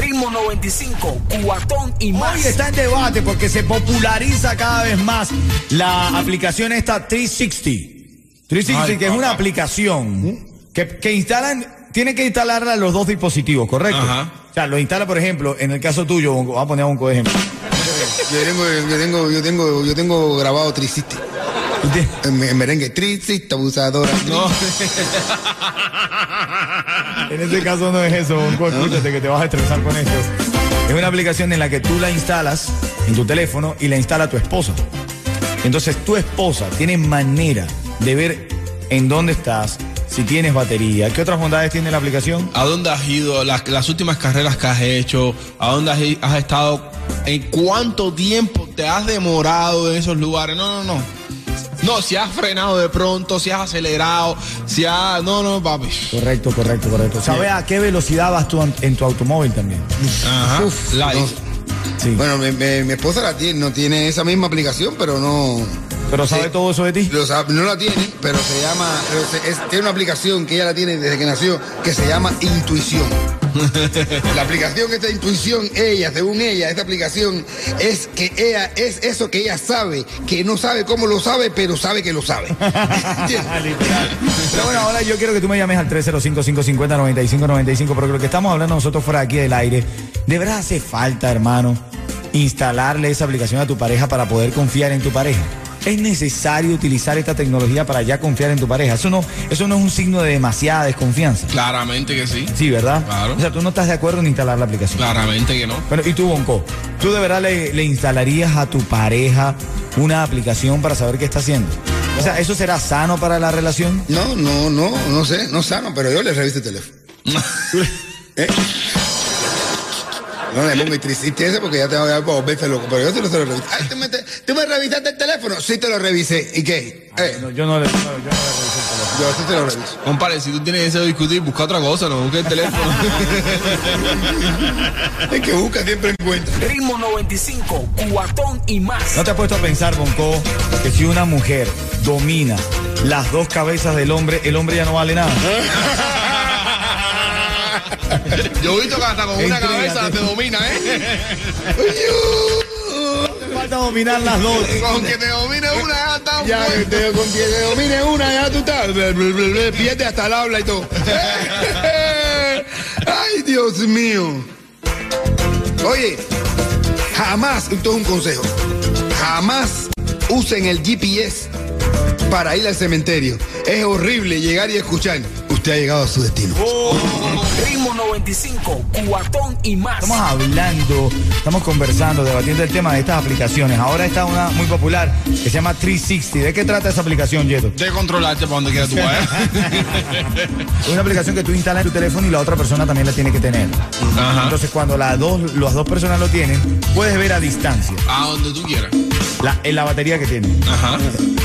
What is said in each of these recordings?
Ritmo 95, cuatón y más. Hoy está en debate porque se populariza cada vez más la aplicación esta 360. 360, que es una aplicación que, que instalan, tienen que instalarla los dos dispositivos, ¿correcto? Ajá. O sea, lo instala, por ejemplo, en el caso tuyo, vamos a poner un de ejemplo. Yo tengo, yo tengo, yo tengo, yo tengo grabado Triciste. En, en merengue, Triciste, abusadora. No, En este caso no es eso, Bonco, escúchate que te vas a estresar con esto. Es una aplicación en la que tú la instalas en tu teléfono y la instala tu esposa. Entonces tu esposa tiene manera de ver en dónde estás, si tienes batería. ¿Qué otras bondades tiene la aplicación? ¿A dónde has ido? Las, las últimas carreras que has hecho. ¿A dónde has, has estado? ¿En cuánto tiempo te has demorado en esos lugares? No, no, no. No, si has frenado de pronto, si has acelerado, si has... No, no, papi. Correcto, correcto, correcto. ¿Sabe a qué velocidad vas tú en- tu automóvil también? Ajá. Uf, no. Sí. Bueno, mi, mi- mi esposa la tiene, no tiene esa misma aplicación, pero no. Pero ¿sabe Sí. todo eso de ti? Lo sabe- no la tiene, pero se llama. es- tiene una aplicación que ella la tiene desde que nació que se llama Intuición. la aplicación, esta intuición, ella, según ella, esta aplicación es que ella es eso que ella sabe, que no sabe cómo lo sabe, pero sabe que lo sabe. Pero bueno, ahora yo quiero que tú me llames al 305-550-9595, porque lo que estamos hablando nosotros fuera aquí del aire, de verdad hace falta, hermano, instalarle esa aplicación a tu pareja para poder confiar en tu pareja. Es necesario utilizar esta tecnología para ya confiar en tu pareja. Eso no, eso no es un signo de demasiada desconfianza. Claramente que sí. Sí, ¿verdad? Claro. O sea, tú no estás de acuerdo en instalar la aplicación. Claramente que no. Bueno, y tú, Bonco, ¿tú de verdad le, le instalarías a tu pareja una aplicación para saber qué está haciendo? O sea, ¿eso será sano para la relación? No, no, no, no sé, no sano, pero yo le reviso el teléfono. ¿Eh? No le pongo triste ese porque ya te voy a volverse loco, pero yo te lo, te lo reviso. Ay, ¿tú me, te- ¿tú me revisaste el teléfono? Sí te lo revisé. ¿Y qué? Eh, No, yo no le, no, yo no le reviso el teléfono. yo sí te lo reviso. Compadre, si tú tienes ese discutir, busca otra cosa, no busca el teléfono. Es que busca siempre encuentra. Ritmo 95, cuatón y más. ¿No te has puesto a pensar, Bonco, que si una mujer domina las dos cabezas del hombre, el hombre ya no vale nada? Yo he visto que hasta con una cabeza te domina, ¿eh? Te falta dominar las dos. Con que te domine una ya está Ya, que te, con que te domine una, ya tú estás. Pierde hasta el habla y todo. Ay, Dios mío. Oye, jamás, esto es un consejo, jamás usen el GPS para ir al cementerio. Es horrible llegar y escuchar. Usted ha llegado a su destino. Ritmo 95, cuatón y más. Estamos hablando, estamos conversando, debatiendo el tema de estas aplicaciones. Ahora está una muy popular que se llama 360. ¿De qué trata esa aplicación, Yeto? De controlarte para donde quieras tú vayas. Es una aplicación que tú instalas en tu teléfono y la otra persona también la tiene que tener. Ajá. Entonces, cuando las dos, las dos personas lo tienen, puedes ver a distancia A donde tú quieras. La, en la batería que tiene. Ajá.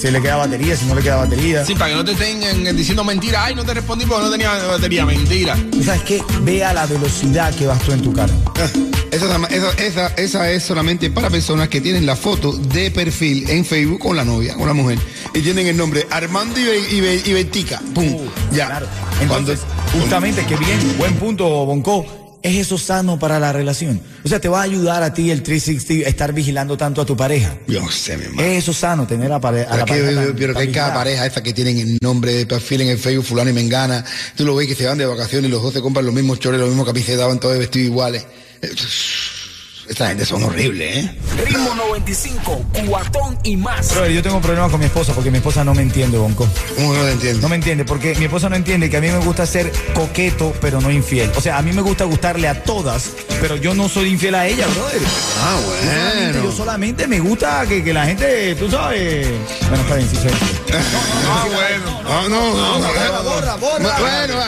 Si le queda batería, si no le queda batería. Sí, para que no te estén eh, diciendo mentira. Ay, no te respondí porque no tenía batería. Mentira. ¿Tú sabes qué? Ve a la velocidad que vas tú en tu carro. Ah, Esa, nada más- esa, esa, esa es solamente para personas que tienen la foto de perfil en Facebook con la novia, con la mujer. Y tienen el nombre Armando y, Be- y, Be- y Betica. Pum. ya. Claro. Entonces, justamente, qué bien, buen punto, Bonco. ¿Es eso sano para la relación? O sea, te va a ayudar a ti el 360 a estar vigilando tanto a tu pareja. Yo sé, mi hermano. ¿Es eso sano tener a, pare- a la pareja? pero que hay cada pareja esa que tienen el nombre de perfil en el Facebook, fulano y mengana. Tú lo ves que se van de vacaciones y los dos se compran los mismos chores, los mismos camisetas, van todos vestidos iguales. Esta gente son horribles, ¿eh? Ritmo 95, cuatón y más. Brother, yo tengo problemas con mi esposa porque mi esposa no me entiende, Bonco. ¿Cómo no lo entiendo? No me entiende porque mi esposa no entiende que a mí me gusta ser coqueto, pero no infiel. O sea, a mí me gusta gustarle a todas, pero yo no soy infiel a ella, brother. Ah, Yo solamente, bueno. yo solamente me gusta que, que la gente, tú sabes. Bueno, está bien, sí soy. Ah, bueno. No, no, no. borra, borra, borra. Bueno,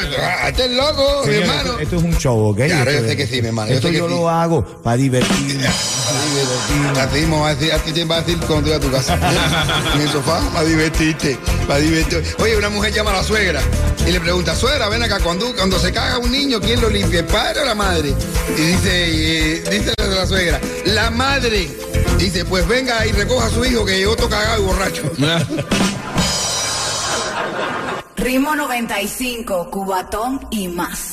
hazte el loco, mi hermano. esto, es un show, ¿ok? Claro, yo Esto sé es- que sí, mi hermano, yo Esto sé que yo sí. lo hago para divertirme. Así mismo va a decir, así te va a decir cuando llegue a tu casa. en el sofá, para divertirte, para divertirte. Oye, una mujer llama a la suegra y le pregunta, suegra, ven acá, cuando, cuando se caga un niño, ¿quién lo limpia, el padre o la madre? Y dice, eh, dice la suegra, la madre. Dice, pues venga y recoja a su hijo que llegó todo cagado y borracho. Ritmo 95, Cubatón y más.